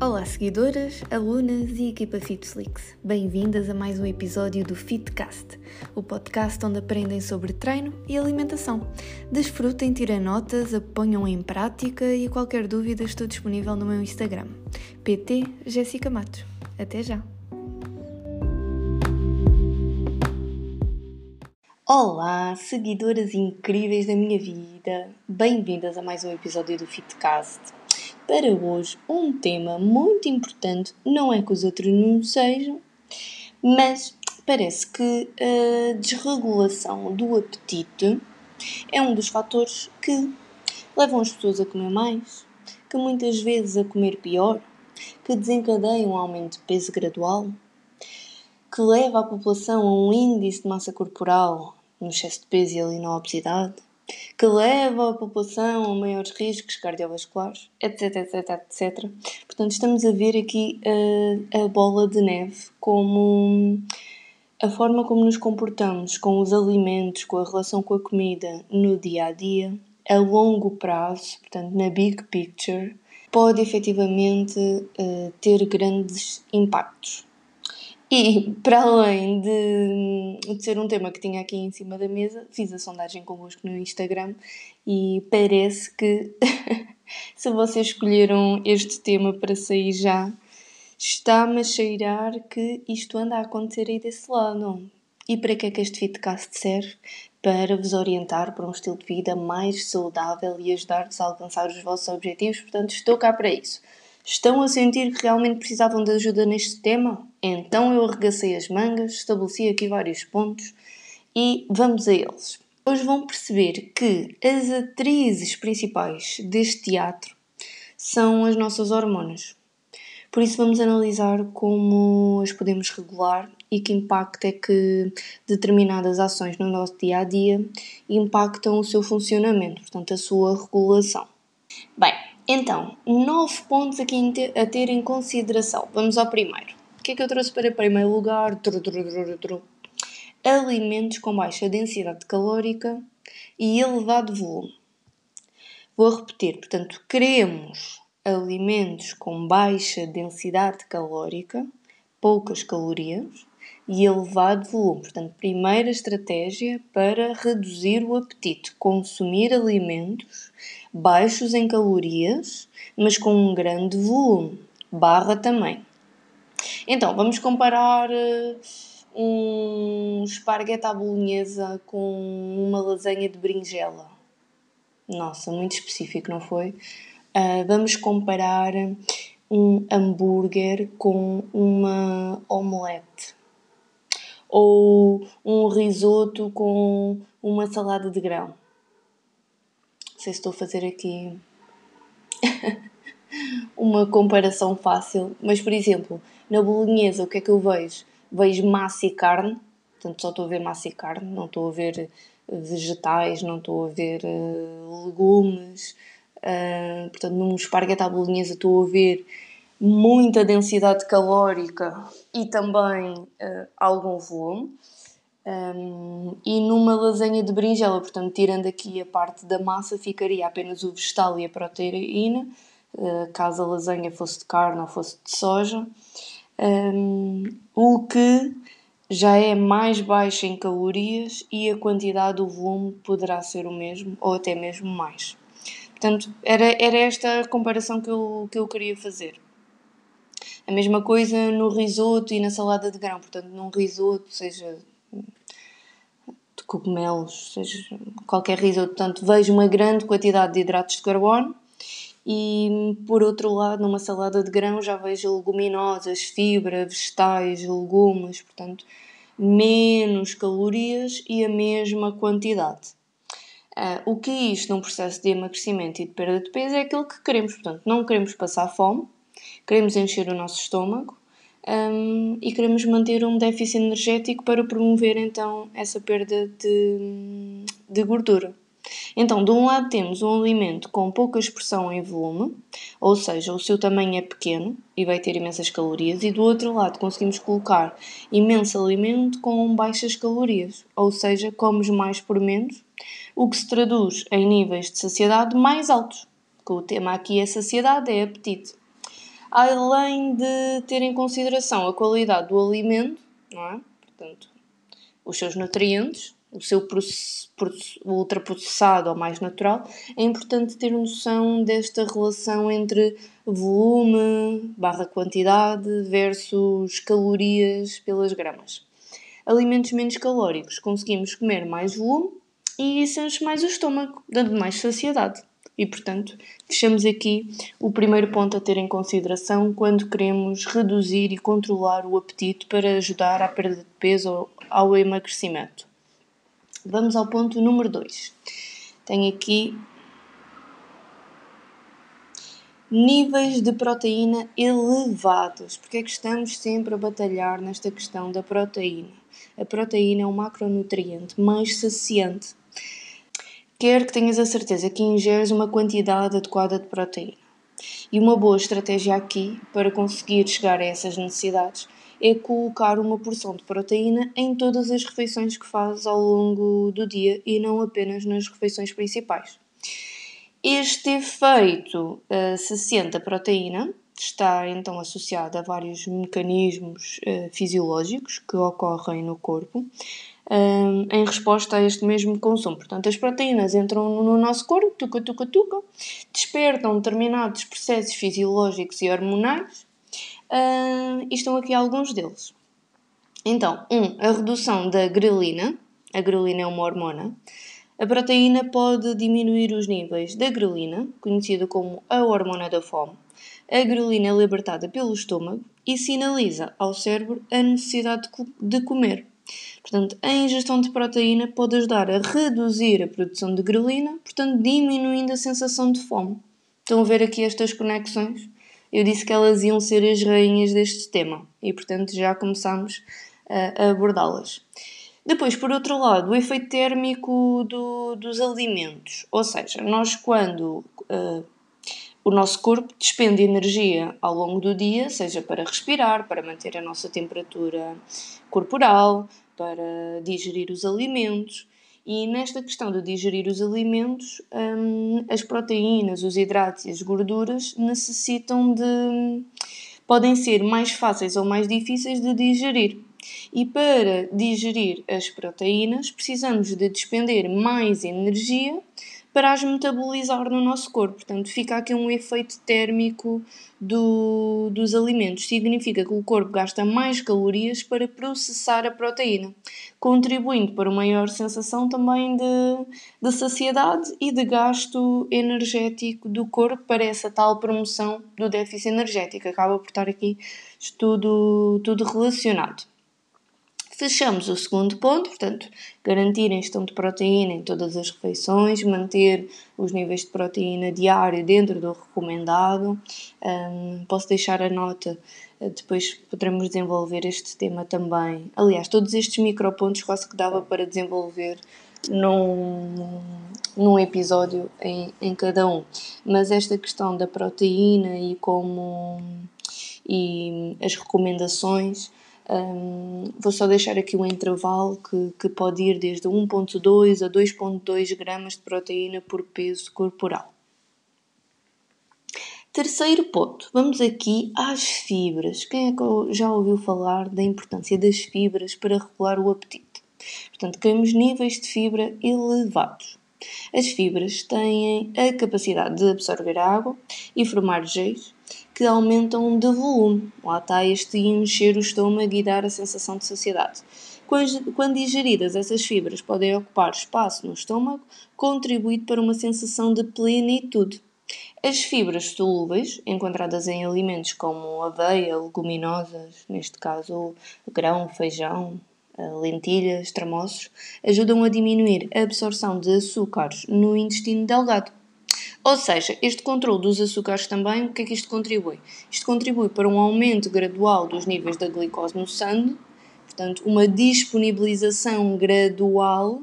Olá, seguidoras, alunas e equipa FitFlix. Bem-vindas a mais um episódio do Fitcast, o podcast onde aprendem sobre treino e alimentação. Desfrutem, tirem notas, ponham em prática e qualquer dúvida estou disponível no meu Instagram, PT Jéssica Matos. Até já! Olá, seguidoras incríveis da minha vida! Bem-vindas a mais um episódio do Fitcast para hoje um tema muito importante. Não é que os outros não sejam, mas parece que a desregulação do apetite é um dos fatores que levam as pessoas a comer mais, que muitas vezes a comer pior, que desencadeiam um aumento de peso gradual, que leva a população a um índice de massa corporal no excesso de peso e ali na obesidade, que leva a população a maiores riscos cardiovasculares, etc, etc, etc. Portanto, estamos a ver aqui a, a bola de neve como a forma como nos comportamos com os alimentos, com a relação com a comida no dia a dia, a longo prazo, portanto, na big picture, pode efetivamente uh, ter grandes impactos. E, para além de, de, ser um tema que tinha aqui em cima da mesa, fiz a sondagem convosco no Instagram e parece que, se vocês escolheram este tema para sair já, está-me a cheirar que isto anda a acontecer aí desse lado. E para que é que este Fitcast serve? Para vos orientar para um estilo de vida mais saudável e ajudar-vos a alcançar os vossos objetivos. Portanto, estou cá para isso. Estão a sentir que realmente precisavam de ajuda neste tema? Então eu arregacei as mangas, estabeleci aqui vários pontos e vamos a eles. Hoje vão perceber que as atrizes principais deste teatro são as nossas hormonas. Por isso vamos analisar como as podemos regular e que impacto é que determinadas ações no nosso dia a dia impactam o seu funcionamento, portanto a sua regulação. Então, nove pontos aqui a ter em consideração. Vamos ao primeiro. O que é que eu trouxe para primeiro lugar? Tru, tru, tru, Alimentos com baixa densidade calórica e elevado volume. Vou repetir, portanto, queremos alimentos com baixa densidade calórica, poucas calorias e elevado volume. Portanto, primeira estratégia para reduzir o apetite: consumir alimentos baixos em calorias, mas com um grande volume, barra também. Então, vamos comparar uh, um esparguete à bolonhesa com uma lasanha de berinjela. Nossa, muito específico, não foi? Uh, vamos comparar um hambúrguer com uma omelete ou um risoto com uma salada de grão. Não sei se estou a fazer aqui uma comparação fácil, mas por exemplo, na bolonhesa o que é que eu vejo? Vejo massa e carne, portanto só estou a ver massa e carne, não estou a ver vegetais, não estou a ver uh, legumes, uh, portanto num esparguete à bolonhesa estou a ver muita densidade calórica e também uh, algum volume. Um, e numa lasanha de berinjela, portanto, tirando aqui a parte da massa, ficaria apenas o vegetal e a proteína, uh, caso a lasanha fosse de carne ou fosse de soja, um, o que já é mais baixo em calorias e a quantidade do volume poderá ser o mesmo ou até mesmo mais. Portanto, era, era esta a comparação que eu, que eu queria fazer. A mesma coisa no risoto e na salada de grão. Portanto, num risoto, seja cogumelos, seja qualquer risoto, portanto, vejo uma grande quantidade de hidratos de carbono e por outro lado, numa salada de grão já vejo leguminosas, fibra, vegetais, legumes, portanto, menos calorias e a mesma quantidade. Uh, o que é isto num processo de emagrecimento e de perda de peso? É aquilo que queremos, portanto, não queremos passar fome, queremos encher o nosso estômago um, e queremos manter um déficit energético para promover então essa perda de, de gordura. Então, de um lado temos um alimento com pouca expressão em volume, ou seja, o seu tamanho é pequeno e vai ter imensas calorias, e do outro lado conseguimos colocar imenso alimento com baixas calorias, ou seja, comes mais por menos, o que se traduz em níveis de saciedade mais altos. Que o tema aqui é saciedade, é apetite. Além de ter em consideração a qualidade do alimento, não é? Portanto, os seus nutrientes, o seu ultraprocessado ou mais natural, é importante ter noção desta relação entre volume barra quantidade versus calorias pelas gramas. Alimentos menos calóricos conseguimos comer mais volume e enche mais o estômago, dando mais saciedade. E, portanto, deixamos aqui o primeiro ponto a ter em consideração quando queremos reduzir e controlar o apetite para ajudar à perda de peso ou ao emagrecimento. Vamos ao ponto número 2. Tenho aqui níveis de proteína elevados. Porque é que estamos sempre a batalhar nesta questão da proteína? A proteína é um macronutriente mais saciante quer que tenhas a certeza que ingeres uma quantidade adequada de proteína. E uma boa estratégia aqui para conseguir chegar a essas necessidades é colocar uma porção de proteína em todas as refeições que fazes ao longo do dia e não apenas nas refeições principais. Este efeito uh, saciante da proteína está então associado a vários mecanismos uh, fisiológicos que ocorrem no corpo, um, em resposta a este mesmo consumo. Portanto, as proteínas entram no nosso corpo, tuca, tuca, tuca, despertam determinados processos fisiológicos e hormonais e estão aqui alguns deles. Então, um, a redução da grelina. A grelina é uma hormona. A proteína pode diminuir os níveis da grelina, conhecida como a hormona da fome. A grelina é libertada pelo estômago e sinaliza ao cérebro a necessidade de comer. Portanto, a ingestão de proteína pode ajudar a reduzir a produção de grelina, portanto, diminuindo a sensação de fome. Estão a ver aqui estas conexões? Eu disse que elas iam ser as rainhas deste tema e, portanto, já começamos a abordá-las. Depois, por outro lado, o efeito térmico do, dos alimentos. Ou seja, nós quando uh, o nosso corpo despende energia ao longo do dia, seja para respirar, para manter a nossa temperatura corporal, para digerir os alimentos. E nesta questão de digerir os alimentos, hum, as proteínas, os hidratos e as gorduras necessitam de. podem ser mais fáceis ou mais difíceis de digerir. E para digerir as proteínas, precisamos de despender mais energia para as metabolizar no nosso corpo. Portanto, fica aqui um efeito térmico do, dos alimentos. Significa que o corpo gasta mais calorias para processar a proteína, contribuindo para uma maior sensação também de, de saciedade e de gasto energético do corpo para essa tal promoção do déficit energético. Acaba por estar aqui tudo, tudo relacionado. Fechamos o segundo ponto, portanto, garantir a ingestão de proteína em todas as refeições, manter os níveis de proteína diário dentro do recomendado. Um, posso deixar a nota, eh, depois poderemos desenvolver este tema também. Aliás, todos estes micropontos quase que dava para desenvolver num, num episódio em, em cada um. Mas esta questão da proteína e como e as recomendações um, vou só deixar aqui um intervalo que, que pode ir desde 1,2 a 2,2 gramas de proteína por peso corporal. Terceiro ponto, vamos aqui às fibras. Quem é que já ouviu falar da importância das fibras para regular o apetite? Portanto, queremos níveis de fibra elevados. As fibras têm a capacidade de absorver água e formar geis que aumentam de volume. Lá está este encher o estômago e dar a sensação de saciedade. Quando digeridas, essas fibras podem ocupar espaço no estômago, contribuindo para uma sensação de plenitude. As fibras solúveis, encontradas em alimentos como aveia, leguminosas, neste caso grão, feijão, eh, lentilhas, tramoços, ajudam a diminuir a absorção de açúcares no intestino delgado. Ou seja, este controle dos açúcares também, o que é que isto contribui? Isto contribui para um aumento gradual dos níveis da glicose no sangue, portanto, uma disponibilização gradual,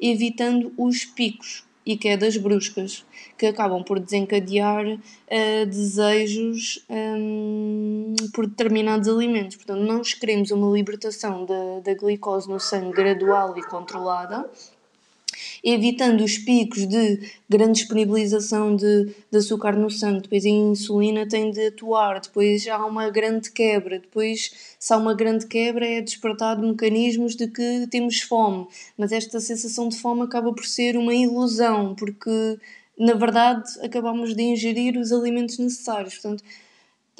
evitando os picos e quedas bruscas, que acabam por desencadear uh, desejos um, por determinados alimentos. Portanto, nós queremos uma libertação da, da glicose no sangue gradual e controlada, evitando os picos de grande disponibilização de, de açúcar no sangue, depois a insulina tem de atuar, depois há uma grande quebra, depois se há uma grande quebra é despertado mecanismos de que temos fome, mas esta sensação de fome acaba por ser uma ilusão, porque na verdade acabamos de ingerir os alimentos necessários, portanto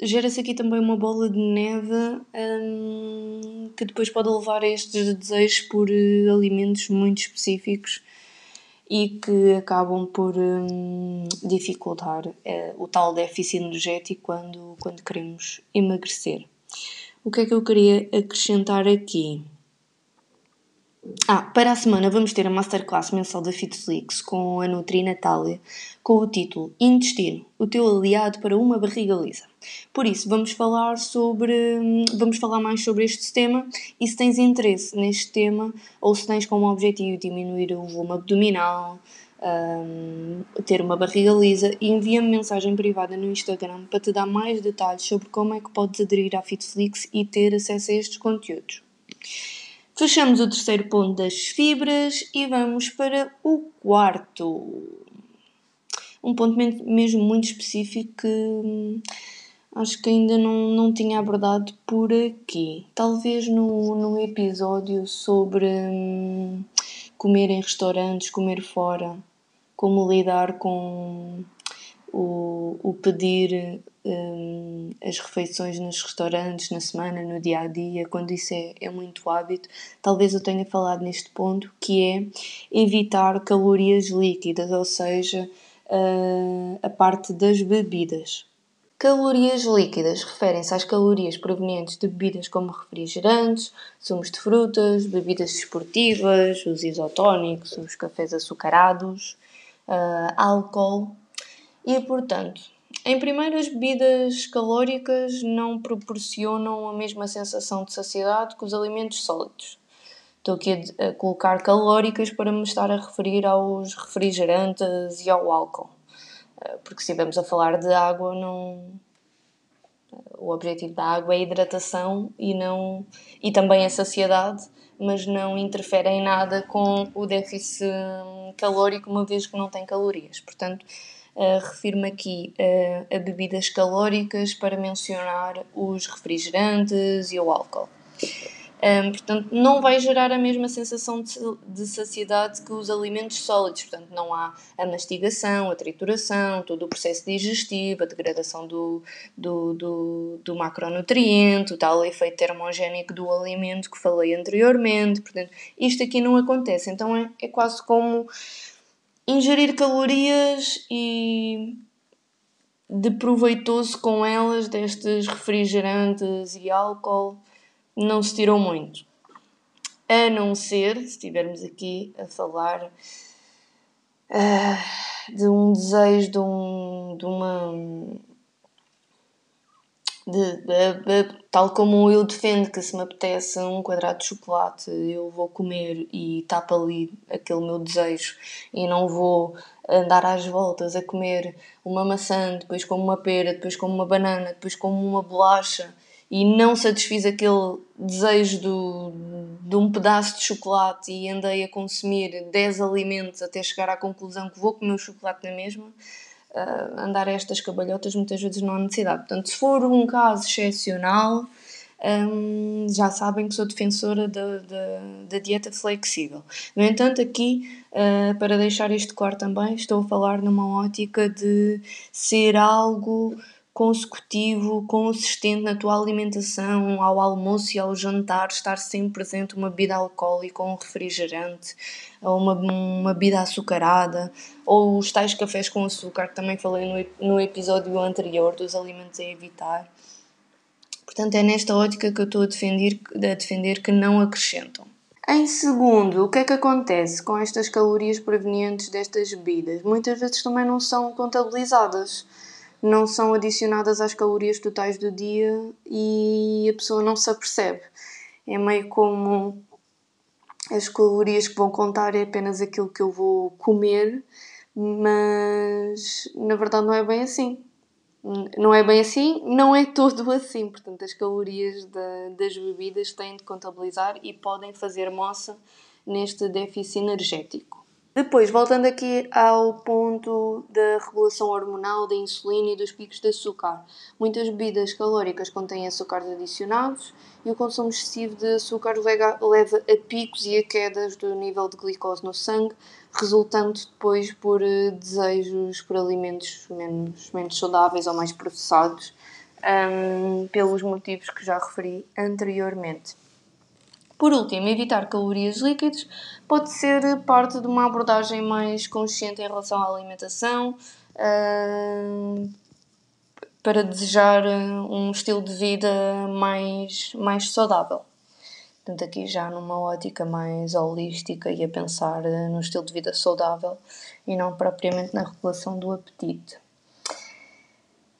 gera-se aqui também uma bola de neve hum, que depois pode levar a estes desejos por uh, alimentos muito específicos e que acabam por hum, dificultar uh, o tal déficit energético quando, quando queremos emagrecer. O que é que eu queria acrescentar aqui? Ah, para a semana vamos ter a Masterclass mensal da Fitflix com a Nutri Natália, com o título Intestino, o teu aliado para uma barriga lisa. Por isso, vamos falar sobre, vamos falar mais sobre este tema e se tens interesse neste tema ou se tens como objetivo diminuir o volume abdominal, um, ter uma barriga lisa, envia-me mensagem privada no Instagram para te dar mais detalhes sobre como é que podes aderir à Fitflix e ter acesso a estes conteúdos. Fechamos o terceiro ponto das fibras e vamos para o quarto. Um ponto mesmo muito específico que hum, acho que ainda não, não tinha abordado por aqui. Talvez no, no episódio sobre hum, comer em restaurantes, comer fora, como lidar com o, o pedir um, as refeições nos restaurantes, na semana, no dia a dia, quando isso é, é muito hábito, talvez eu tenha falado neste ponto, que é evitar calorias líquidas, ou seja, uh, a parte das bebidas. Calorias líquidas referem-se às calorias provenientes de bebidas como refrigerantes, sumos de frutas, bebidas desportivas, os isotónicos, os cafés açucarados, uh, álcool e, portanto, em primeiro, as bebidas calóricas não proporcionam a mesma sensação de saciedade que os alimentos sólidos. Estou aqui a, colocar calóricas para me estar a referir aos refrigerantes e ao álcool. Eh, porque se estivermos a falar de água, não... o objetivo da água é a hidratação e, não... e também a saciedade, mas não interfere em nada com o déficit calórico, uma vez que não tem calorias. Portanto, Uh, refiro-me aqui uh, a bebidas calóricas para mencionar os refrigerantes e o álcool. Um, portanto, não vai gerar a mesma sensação de, de, saciedade que os alimentos sólidos. Portanto, não há a mastigação, a trituração, todo o processo digestivo, a degradação do, do, do, do macronutriente, o tal efeito termogénico do alimento que falei anteriormente. Portanto, isto aqui não acontece. Então, é, é quase como ingerir calorias e de proveitoso com elas destes refrigerantes e álcool não se tirou muito. A não ser, se estivermos aqui a falar uh, de um desejo, de, um, de uma de, de, de, tal como eu defendo que se me apetece um quadrado de chocolate eu vou comer e tapa ali aquele meu desejo e não vou andar às voltas a comer uma maçã, depois como uma pera, depois como uma banana, depois como uma bolacha e não satisfiz aquele desejo do, de um pedaço de chocolate e andei a consumir 10 alimentos até chegar à conclusão que vou comer o chocolate na mesma uh, andar a estas cabalhotas muitas vezes não há necessidade. Portanto, se for um caso excepcional, um, já sabem que sou defensora da, da, dieta flexível. No entanto, aqui, uh, para deixar isto claro também, estou a falar numa ótica de ser algo consecutivo, consistente na tua alimentação, ao almoço e ao jantar, estar sempre presente uma bebida alcoólica ou um refrigerante, uma, uma bebida açucarada, ou os tais cafés com açúcar, que também falei no, no episódio anterior dos alimentos a evitar. Portanto, é nesta ótica que eu estou a defender, a defender que não acrescentam. Em segundo, o que é que acontece com estas calorias provenientes destas bebidas? Muitas vezes também não são contabilizadas não são adicionadas às calorias totais do dia e a pessoa não se apercebe. É meio como as calorias que vão contar é apenas aquilo que eu vou comer, mas na verdade não é bem assim. Não é bem assim, não é todo assim. Portanto, as calorias da, das bebidas têm de contabilizar e podem fazer moça neste déficit energético. Depois, voltando aqui ao ponto da regulação hormonal da insulina e dos picos de açúcar. Muitas bebidas calóricas contêm açúcares adicionados e o consumo excessivo de açúcar leva a picos e a quedas do nível de glicose no sangue, resultando depois por eh, desejos por alimentos menos, menos saudáveis ou mais processados, um, pelos motivos que já referi anteriormente. Por último, evitar calorias líquidas pode ser parte de uma abordagem mais consciente em relação à alimentação, uh, para desejar um estilo de vida mais, mais saudável. Portanto, aqui já numa ótica mais holística e a pensar no estilo de vida saudável e não propriamente na regulação do apetite.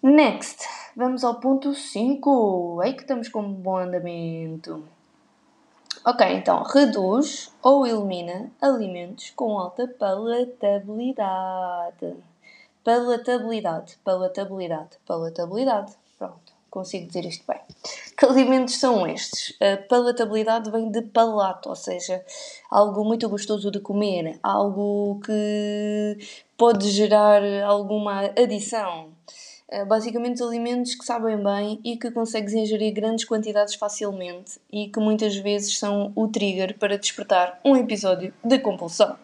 Next, vamos ao ponto 5. Aí que estamos com um bom andamento. Ok, então reduz ou elimina alimentos com alta palatabilidade. Palatabilidade, palatabilidade, palatabilidade. Pronto, consigo dizer isto bem. Que alimentos são estes? A palatabilidade vem de palato, ou seja, algo muito gostoso de comer, algo que pode gerar alguma adição. Eh, basicamente alimentos que sabem bem e que consegues ingerir grandes quantidades facilmente e que muitas vezes são o trigger para despertar um episódio de compulsão.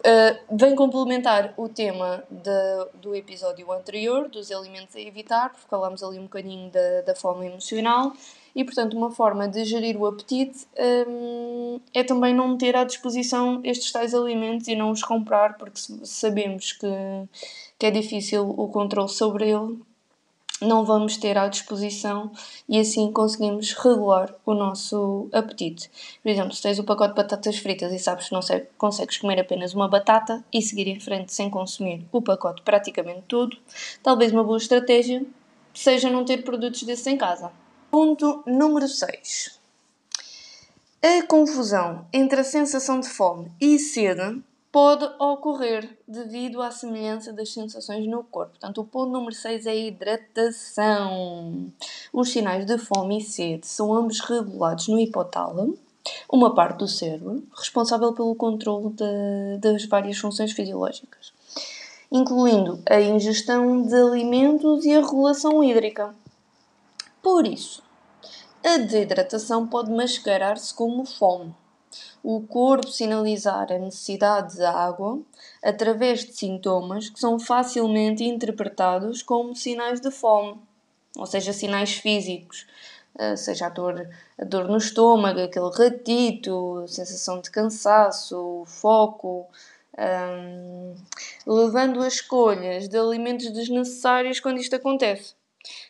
Uh, vem complementar o tema de, do episódio anterior, dos alimentos a evitar, porque falámos ali um bocadinho da, da fome emocional, e portanto, uma forma de gerir o apetite um, é também não ter à disposição estes tais alimentos e não os comprar, porque sabemos que que é difícil o controle sobre ele, não vamos ter à disposição e assim conseguimos regular o nosso apetite. Por exemplo, se tens o pacote de batatas fritas e sabes que não consegues comer apenas uma batata e seguir em frente sem consumir o pacote praticamente todo, talvez uma boa estratégia seja não ter produtos desses em casa. Ponto número 6. A confusão entre a sensação de fome e sede pode ocorrer devido à semelhança das sensações no corpo. Portanto, o ponto número 6 é a hidratação. Os sinais de fome e sede são ambos regulados no hipotálamo, uma parte do cérebro responsável pelo controle de, das várias funções fisiológicas, incluindo a ingestão de alimentos e a regulação hídrica. Por isso, a desidratação pode mascarar-se como fome o corpo sinalizar a necessidade de água através de sintomas que são facilmente interpretados como sinais de fome, ou seja, sinais físicos, eh, seja a dor, a dor no estômago, aquele ratito, sensação de cansaço, foco, um, levando a escolhas de alimentos desnecessários quando isto acontece.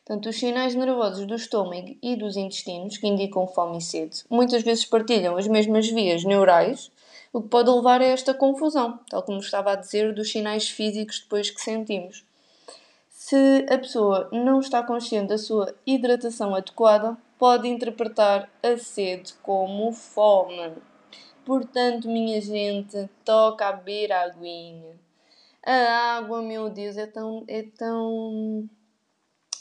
Portanto, os sinais nervosos do estômago e dos intestinos, que indicam fome e sede, muitas vezes partilham as mesmas vias neurais, o que pode levar a esta confusão, tal como estava a dizer, dos sinais físicos depois que sentimos. Se a pessoa não está consciente da sua hidratação adequada, pode interpretar a sede como fome. Portanto, minha gente, toca a beber a aguinha. A água, meu Deus, é tão, é tão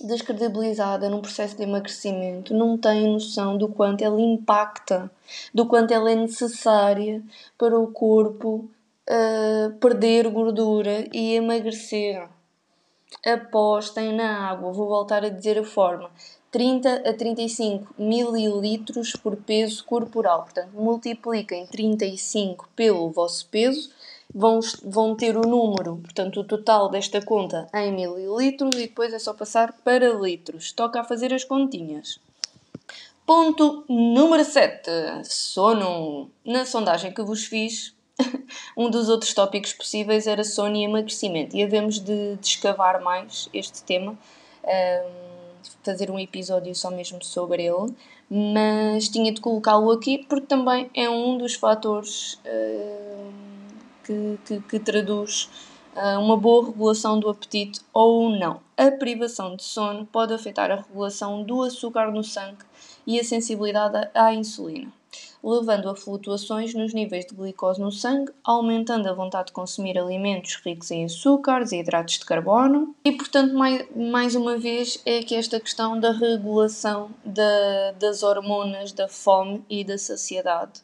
descredibilizada num processo de emagrecimento não tem noção do quanto ela impacta, do quanto ela é necessária para o corpo uh, perder gordura e emagrecer. Apostem na água, vou voltar a dizer a forma. 30 a 35 mililitros por peso corporal. Portanto, multipliquem 35 pelo vosso peso vão, vão ter o número, portanto, o total desta conta em mililitros e depois é só passar para litros. Toca a fazer as continhas. Ponto número 7. Sono. Na sondagem que vos fiz, um dos outros tópicos possíveis era sono e emagrecimento. E havemos de, de escavar mais este tema, um, fazer um episódio só mesmo sobre ele, mas tinha de colocá-lo aqui porque também é um dos fatores. Um, que, que, que traduz uh, uma boa regulação do apetite ou não. A privação de sono pode afetar a regulação do açúcar no sangue e a sensibilidade à insulina, levando a flutuações nos níveis de glicose no sangue, aumentando a vontade de consumir alimentos ricos em açúcares e hidratos de carbono. E, portanto, mais, mais uma vez, é que esta questão da regulação da, das hormonas da fome e da saciedade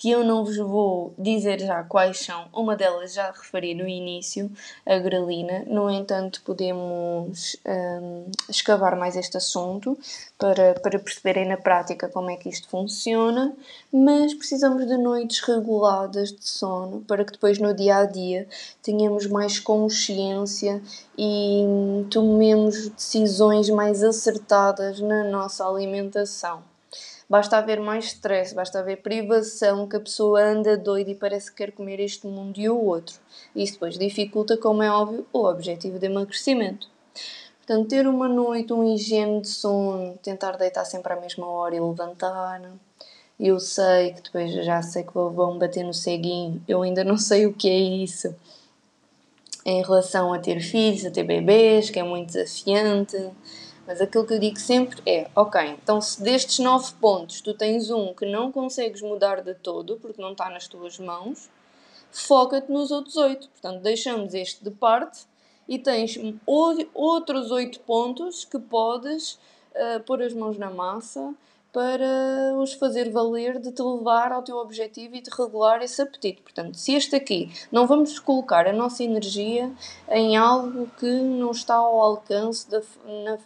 que eu não vos vou dizer já quais são. Uma delas já referi no início, a grelina. No entanto, podemos um, escavar mais este assunto para, para perceberem na prática como é que isto funciona, mas precisamos de noites reguladas de sono para que depois no dia a dia tenhamos mais consciência e tomemos decisões mais acertadas na nossa alimentação. Basta haver mais stress, basta haver privação, que a pessoa anda doida e parece que quer comer este mundo e o outro. Isso depois dificulta, como é óbvio, o objetivo de emagrecimento. Portanto, ter uma noite, um higiene de sono, tentar deitar sempre à mesma hora e levantar. Eu sei que depois já sei que vão bater no ceguinho, eu ainda não sei o que é isso em relação a ter filhos, a ter bebês, que é muito desafiante. Mas aquilo que eu digo sempre é: ok, então se destes nove pontos tu tens um que não consegues mudar de todo, porque não está nas tuas mãos, foca-te nos outros oito. Portanto, deixamos este de parte e tens outros oito pontos que podes uh, pôr as mãos na massa para os fazer valer de te levar ao teu objetivo e de regular esse apetite. Portanto, se este aqui não vamos colocar a nossa energia em algo que não está ao alcance na,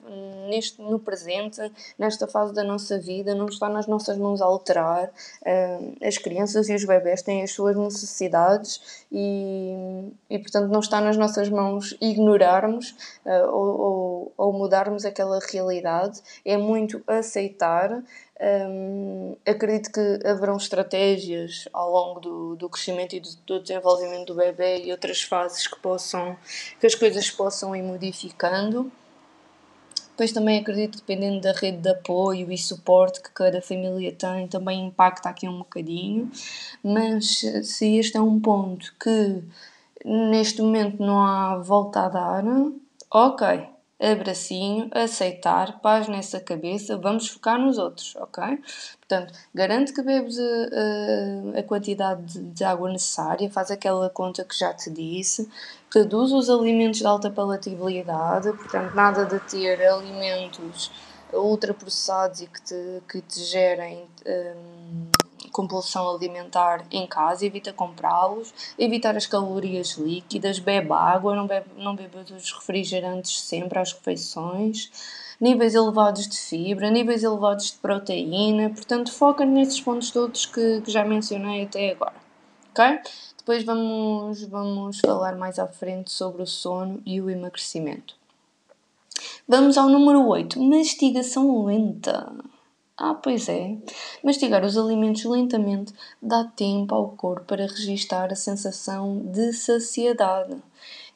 neste, no presente, nesta fase da nossa vida, não está nas nossas mãos a alterar. Uh, as crianças e os bebés têm as suas necessidades e, e portanto, não está nas nossas mãos ignorarmos uh, ou, ou, ou mudarmos aquela realidade. É muito aceitar um, acredito que haverão estratégias ao longo do, do crescimento e do, do, desenvolvimento do bebê e outras fases que possam que as coisas possam ir modificando. Depois também acredito que dependendo da rede de apoio e suporte que cada família tem, também impacta aqui um bocadinho. Mas se este é um ponto que neste momento não há volta a dar, ok, abracinho, aceitar, paz nessa cabeça, vamos focar nos outros, ok? Portanto, garante que bebes a, a, a quantidade de, de, água necessária, faz aquela conta que já te disse, reduz os alimentos de alta palatabilidade, portanto, nada de ter alimentos ultraprocessados e que te, que te gerem. Um, compulsão alimentar em casa, evita comprá-los, evitar as calorias líquidas, bebe água, não bebe, não bebe os refrigerantes sempre às refeições, níveis elevados de fibra, níveis elevados de proteína, portanto foca nesses pontos todos que, que já mencionei até agora, ok? Depois vamos, vamos falar mais à frente sobre o sono e o emagrecimento. Vamos ao número 8, mastigação lenta. Ah, pois é. Mastigar os alimentos lentamente dá tempo ao corpo para registar a sensação de saciedade.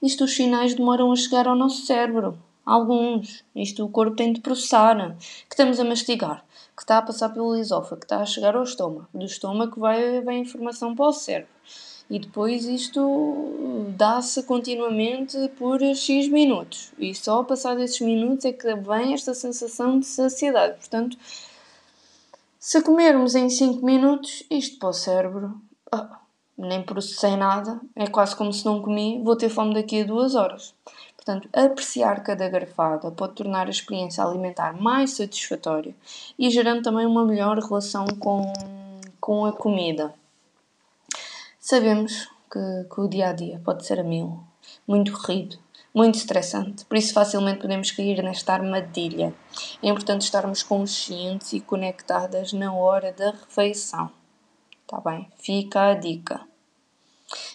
Isto os sinais demoram a chegar ao nosso cérebro. Alguns. Isto o corpo tem de processar. Que estamos a mastigar. Que está a passar pelo esófago. Que está a chegar ao estômago. Do estômago vai, vai a informação para o cérebro. E depois isto dá-se continuamente por X minutos. E só passar desses minutos é que vem esta sensação de saciedade. Portanto, se comermos em 5 minutos, isto para o cérebro, oh, nem processei nada, é quase como se não comi, vou ter fome daqui a 2 horas. Portanto, apreciar cada garfada pode tornar a experiência alimentar mais satisfatória e gerando também uma melhor relação com, com a comida. Sabemos que, que o dia a dia pode ser a mil, muito corrido, muito estressante, por isso facilmente podemos cair nesta armadilha. É importante estarmos conscientes e conectadas na hora da refeição. Tá bem? Fica a dica.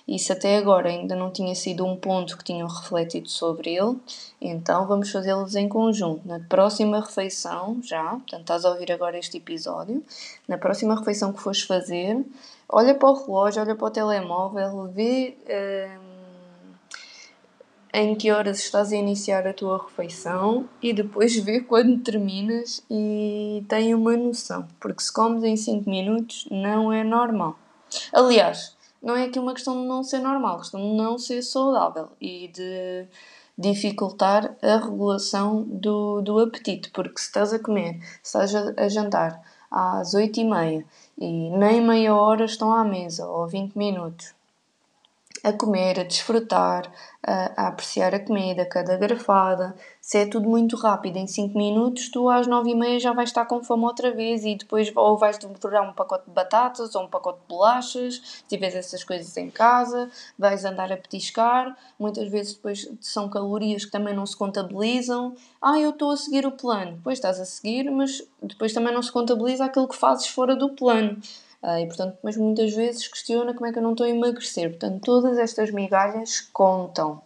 Isso até agora ainda não tinha sido um ponto que tinham refletido sobre ele, então vamos fazê-los em conjunto. Na próxima refeição, já, portanto estás a ouvir agora este episódio, na próxima refeição que fores fazer, olha para o relógio, olha para o telemóvel, vê. Hum, em que horas estás a iniciar a tua refeição e depois vê quando terminas e tem uma noção, porque se comes em 5 minutos não é normal. Aliás, não é aqui uma questão de não ser normal, questão de não ser saudável e de dificultar a regulação do, do apetite, porque se estás a comer, se estás a, a jantar às 8 e meia e nem meia hora estão à mesa, ou 20 minutos, a comer, a desfrutar, a, a, apreciar a comida, cada garfada. Se é tudo muito rápido, em 5 minutos, tu às 9 e meia já vais estar com fome outra vez e depois ou vais devorar um pacote de batatas ou um pacote de bolachas, se tiveres essas coisas em casa, vais andar a petiscar. Muitas vezes depois são calorias que também não se contabilizam. Ah, eu estou a seguir o plano. Depois estás a seguir, mas depois também não se contabiliza aquilo que fazes fora do plano. Uh, e portanto, mas muitas vezes questiona como é que eu não estou a emagrecer. Portanto, todas estas migalhas contam.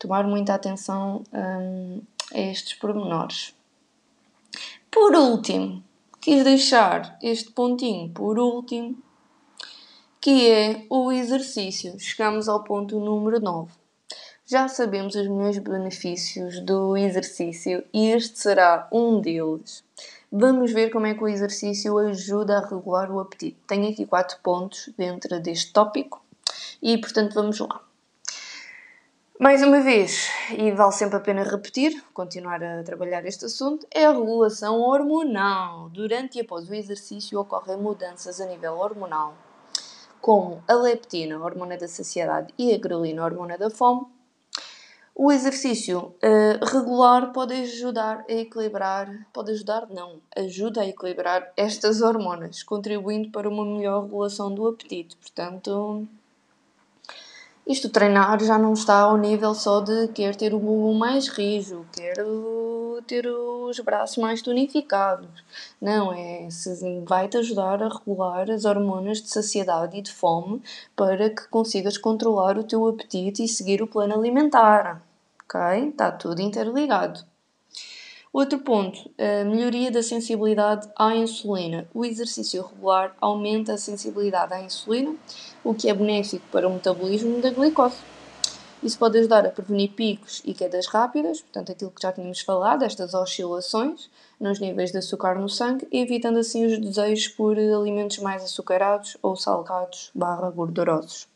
Tomar muita atenção um, a estes pormenores. Por último, quis deixar este pontinho por último, que é o exercício. Chegamos ao ponto número 9. Já sabemos os melhores benefícios do exercício e este será um deles. Vamos ver como é que o exercício ajuda a regular o apetite. Tenho aqui quatro pontos dentro deste tópico e, portanto, vamos lá. Mais uma vez, e vale sempre a pena repetir, continuar a trabalhar este assunto, é a regulação hormonal. Durante e após o exercício ocorrem mudanças a nível hormonal, como a leptina, hormona da saciedade, e a grelina, hormona da fome, o exercício uh, regular pode ajudar a equilibrar, pode ajudar, não, ajuda a equilibrar estas hormonas, contribuindo para uma melhor regulação do apetite. Portanto, isto treinar já não está ao nível só de querer ter o bumbum mais rijo, quero ter os braços mais tonificados. Não, é vai-te ajudar a regular as hormonas de saciedade e de fome para que consigas controlar o teu apetite e seguir o plano alimentar ok? Está tudo interligado. Outro ponto, a melhoria da sensibilidade à insulina. O exercício regular aumenta a sensibilidade à insulina, o que é benéfico para o metabolismo da glicose. Isso pode ajudar a prevenir picos e quedas rápidas, portanto, aquilo que já tínhamos falado, estas oscilações nos níveis de açúcar no sangue, evitando assim os desejos por alimentos mais açucarados ou salgados barra gordurosos.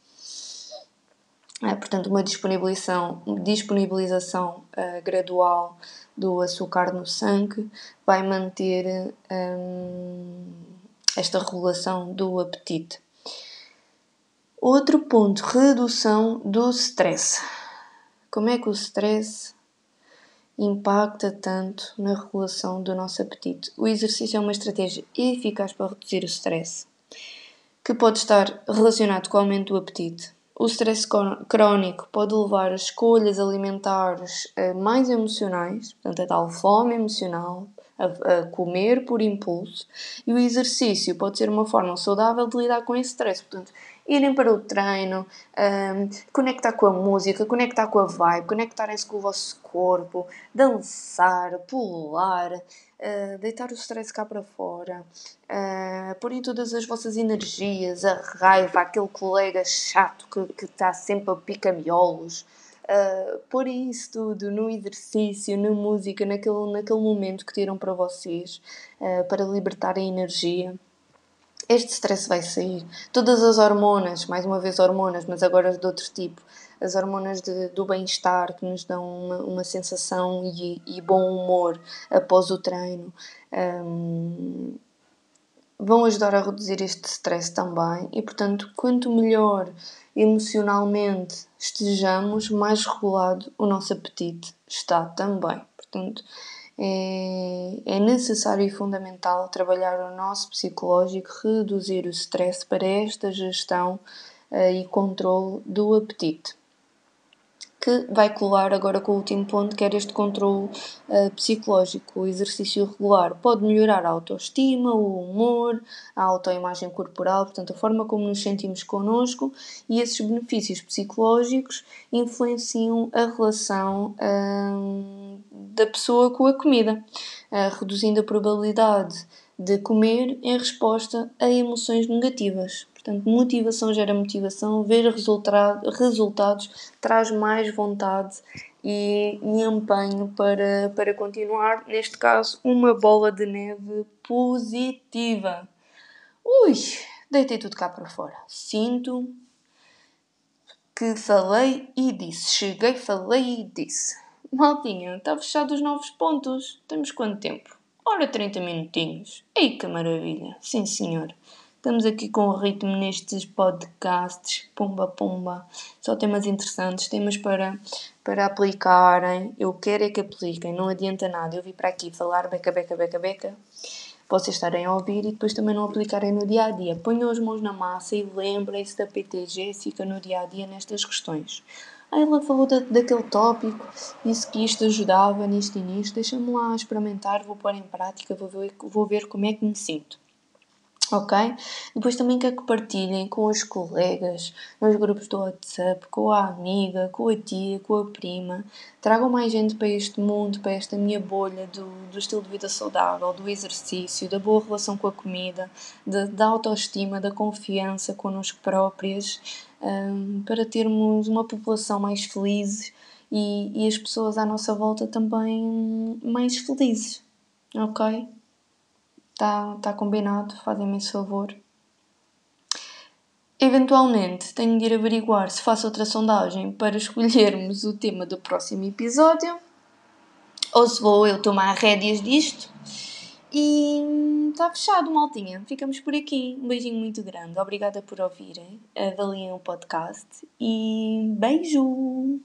É, portanto, uma disponibilização, disponibilização uh, gradual do açúcar no sangue vai manter um, esta regulação do apetite. Outro ponto, redução do stress. Como é que o stress impacta tanto na regulação do nosso apetite? O exercício é uma estratégia eficaz para reduzir o stress, que pode estar relacionado com o aumento do apetite o stress crónico pode levar a escolhas alimentares eh, mais emocionais, portanto, a tal fome emocional, a, comer por impulso, e o exercício pode ser uma forma saudável de lidar com esse stress. Portanto, irem para o treino, um, conectar com a música, conectar com a vibe, conectarem-se com o vosso corpo, dançar, pular, uh, deitar o stress cá para fora, uh, porem todas as vossas energias, a raiva, aquele colega chato que está sempre a pica-miolos. Uh, porem isso tudo no exercício, na música, naquele, naquele momento que tiram para vocês, uh, para libertar a energia este stress vai sair. Todas as hormonas, mais uma vez hormonas, mas agora de outro tipo, as hormonas de, do bem-estar que nos dão uma, uma sensação e, e, bom humor após o treino, um, vão ajudar a reduzir este stress também. E portanto, quanto melhor emocionalmente estejamos, mais regulado o nosso apetite está também. Portanto, é, é necessário e fundamental trabalhar o nosso psicológico, reduzir o stress para esta gestão uh, e controle do apetite que vai colar agora com o último ponto, que era este controle uh, psicológico. O exercício regular pode melhorar a autoestima, o humor, a autoimagem corporal, portanto, a forma como nos sentimos connosco e esses benefícios psicológicos influenciam a relação uh, da pessoa com a comida, uh, reduzindo a probabilidade de comer em resposta a emoções negativas. Portanto, motivação gera motivação, ver resultado, resultados traz mais vontade e, e empenho para, para continuar. Neste caso, uma bola de neve positiva. Ui, deitei tudo cá para fora. Sinto que falei e disse. Cheguei, falei e disse. Maltinha, está fechado os novos pontos. Temos quanto tempo? Ora, 30 minutinhos. Ei, que maravilha. Sim, senhor. Estamos aqui com o ritmo nestes podcasts, pumba pumba, só temas interessantes, temas para, para aplicarem. Eu quero é que apliquem, não adianta nada. Eu vim para aqui falar beca, beca, beca, beca, vocês estarem a ouvir e depois também não aplicarem no dia a dia. Ponham as mãos na massa e lembrem-se da PT Jéssica no dia a dia nestas questões. Aí ela falou da, daquele tópico, disse que isto ajudava nisto e nisto. Deixa-me lá experimentar, vou pôr em prática, vou ver, vou ver como é que me sinto. Ok? Depois também quero que partilhem com os colegas, nos grupos do WhatsApp, com a amiga, com a tia, com a prima. Tragam mais gente para este mundo, para esta minha bolha do, do estilo de vida saudável, do exercício, da boa relação com a comida, de, da autoestima, da confiança connosco próprias, um, para termos uma população mais feliz e, e as pessoas à nossa volta também mais felizes. Ok? Está tá combinado, fazem-me esse favor. Eventualmente tenho de ir averiguar se faço outra sondagem para escolhermos o tema do próximo episódio. Ou se vou eu tomar rédeas disto. E está fechado, maltinha. Ficamos por aqui. Um beijinho muito grande. Obrigada por ouvirem. Avaliem o podcast. E beijo!